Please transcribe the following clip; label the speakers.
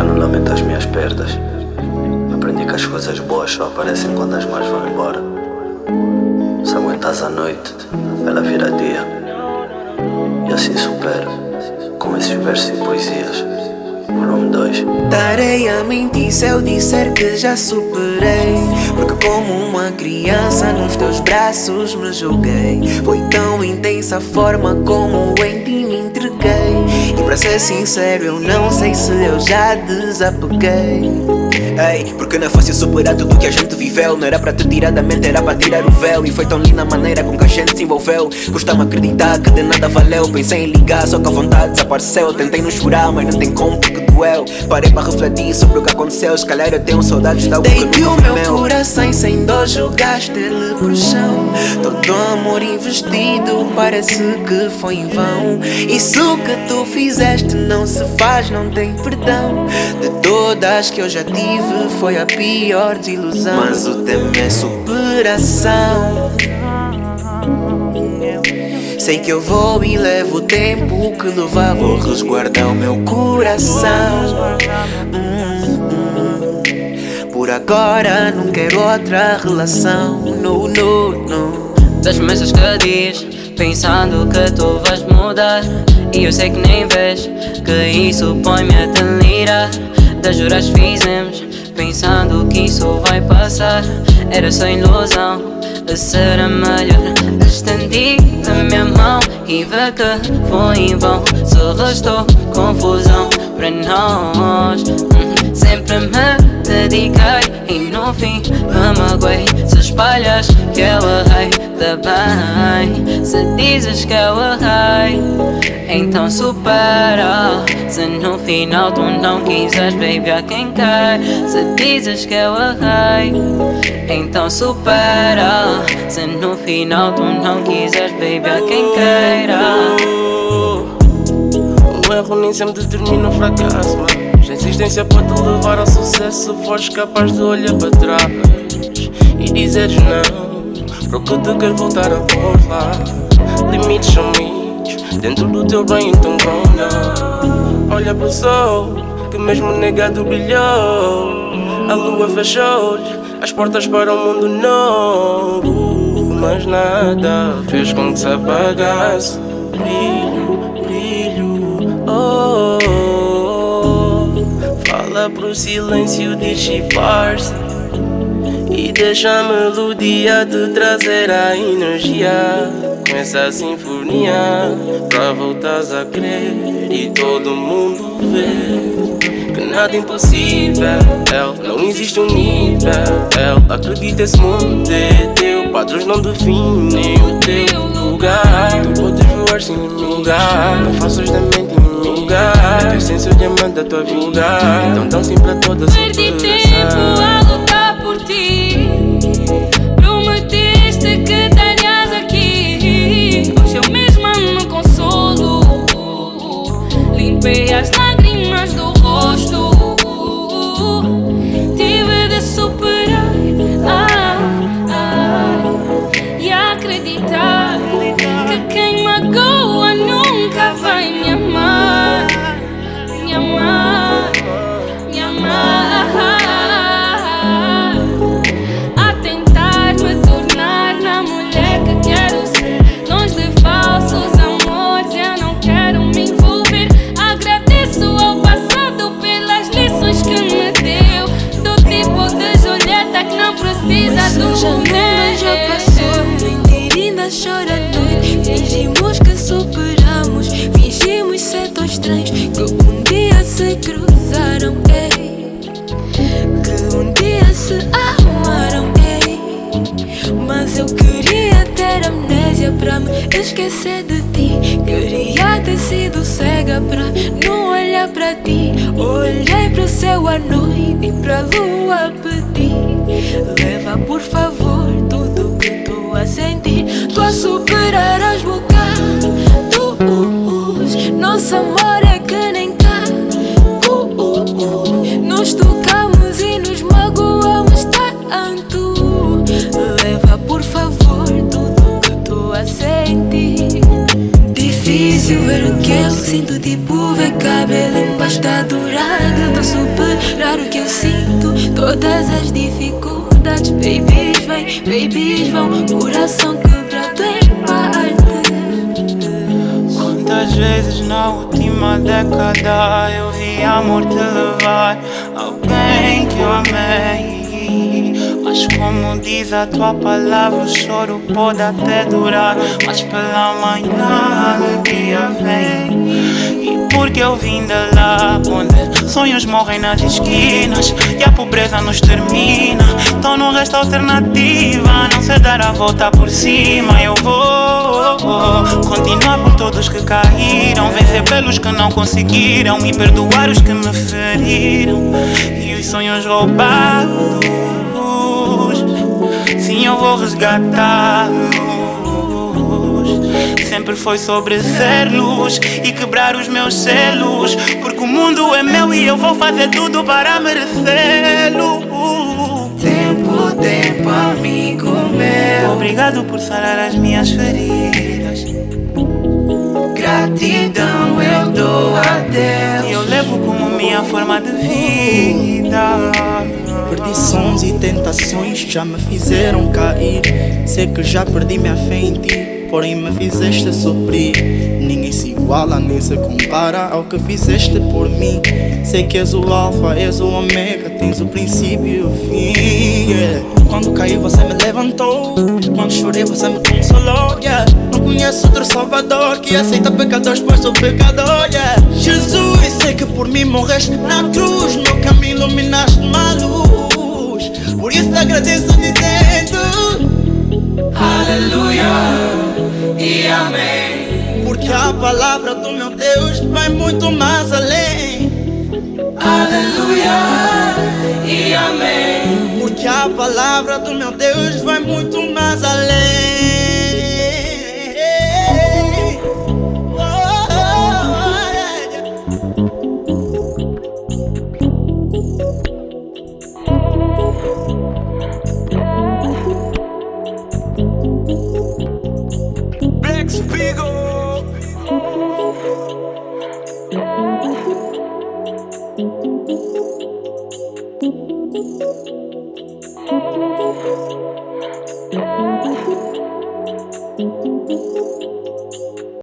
Speaker 1: Já não lamento as minhas perdas. Aprendi que as coisas boas só aparecem quando as más vão embora. Se aguentas a noite, ela vira dia. E assim supera, com esses versos e poesias. Volume 2.
Speaker 2: Darei a mentir se eu disser que já superei. Porque, como uma criança, nos teus braços me joguei. Foi tão intensa a forma como em ti me entreguei. E para ser sincero, eu não sei se eu já desapeguei. Ei, porque não é fácil superar tudo que a gente viveu. Não era para te tirar da mente, era para tirar o véu. E foi tão linda a maneira com que a gente se envolveu. Custa-me acreditar que de nada valeu. Pensei em ligar, só que a vontade desapareceu. Tentei não chorar, mas não tem como porque Parei para refletir sobre o que aconteceu. Se calhar eu tenho saudades de algo que Dei-te
Speaker 1: nunca
Speaker 2: o meu
Speaker 1: meu.
Speaker 2: coração sem dor, jogaste-lhe pro chão. Todo amor investido parece que foi em vão. Isso que tu fizeste não se faz, não tem perdão. De todas que eu já tive, foi a pior desilusão. Mas o tema é superação. Sei que eu vou e levo o tempo que levar, vou resguardar o meu coração. Por agora não quero outra relação. No, no, no.
Speaker 3: Das mesas que diz, pensando que tu vais mudar. E eu sei que nem vês, que isso põe-me a delirar. Das juras fizemos, pensando que isso vai passar. Era só ilusão, a ser a melhor. Estendi a minha mão e vi que foi em vão. Só restou confusão para nós. Hum, Sempre me dediquei e no fim me magoei. Se espalhas que eu errei, bem. Se dizes que eu errei, então supera. Se no final tu não quiseres, baby, há quem quer. Se dizes que eu errei, então supera. Se no final tu não quiseres, baby, há quem queira.
Speaker 4: O erro nem sempre determina o fracasso, mas a insistência pode te levar ao sucesso se fores capaz de olhar para trás e dizeres não. Para o que te quer voltar a pôr lá. Limites são mitos dentro do teu bem, então vão não. Olha pro sol, que mesmo negado brilhou. A lua fechou-lhe as portas para um mundo novo. Mas nada fez com que se apagasse. Brilho, brilho, pro silêncio dissipar-se E deixa a melodia te trazer a energia Com essa sinfonia Pra voltares a crer E todo mundo ver Que nada é impossível Não existe um nível Acredita esse mundo é teu. Padrões não definem o teu lugar. Tu podes voar sem lugar. Não faças da mente É o diamante da tua vida Então dão sim para todas
Speaker 5: Perdi tempo a lutar por ti. Prometeste que estarias aqui. Hoje eu mesma me consolo. Limpei as lágrimas do rosto. Tive de superar que
Speaker 6: um dia se cruzaram, ei. Que um dia se amaram, ei. Mas eu queria ter amnésia pra me esquecer de ti. Queria ter sido cega pra não olhar pra ti. Olhei pro céu à noite e pra lua pedi. Leva por favor tudo que tô a sentir. Tô a superar as. Nosso amor é que nem cá. Nos tocamos e nos magoamos tanto. Leva por favor tudo que tô a. Difícil ver o que eu sinto, tipo ver cabelo pasta dourada Tô superar o que eu sinto Todas as dificuldades Babies vem, babies vão Coração quebrado
Speaker 7: Quantas vezes na última década Eu vi amor te levar Alguém que eu amei mas como diz a tua palavra, o choro pode até durar. Mas pela manhã a alegria vem. Porque eu vim de lá, onde sonhos morrem nas esquinas e a pobreza nos termina. Então não resta alternativa, não sei dar a volta por cima. Eu vou continuar por todos que caíram, vencer pelos que não conseguiram e perdoar os que me feriram. E os sonhos roubados sim eu vou resgatá-los. Sempre foi sobre ser luz e quebrar os meus selos. Porque o mundo é meu e eu vou fazer tudo para merecê-lo.
Speaker 2: Tempo, tempo, amigo meu.
Speaker 7: Obrigado por sarar as minhas feridas.
Speaker 2: Gratidão eu dou a Deus.
Speaker 7: E eu levo como minha forma de vida.
Speaker 8: Perdições e tentações já me fizeram cair. Sei que já perdi minha fé em ti, porém me fizeste suprir. Ninguém se iguala nem se compara ao que fizeste por mim. Sei que és o Alfa, és o Omega, tens o princípio e o fim. Yeah. Quando caí, você me levantou. Quando chorei, você me consolou. Yeah. Não conheço outro Salvador que aceita pecadores, pois sou pecador. Yeah. Jesus, sei que por mim morreste na cruz. No caminho iluminaste uma luz. Por isso te agradeço dizendo
Speaker 2: Aleluia e amém.
Speaker 8: Porque a palavra do meu Deus vai muito mais além.
Speaker 2: Aleluia e amém.
Speaker 8: Porque a palavra do meu Deus vai muito mais além.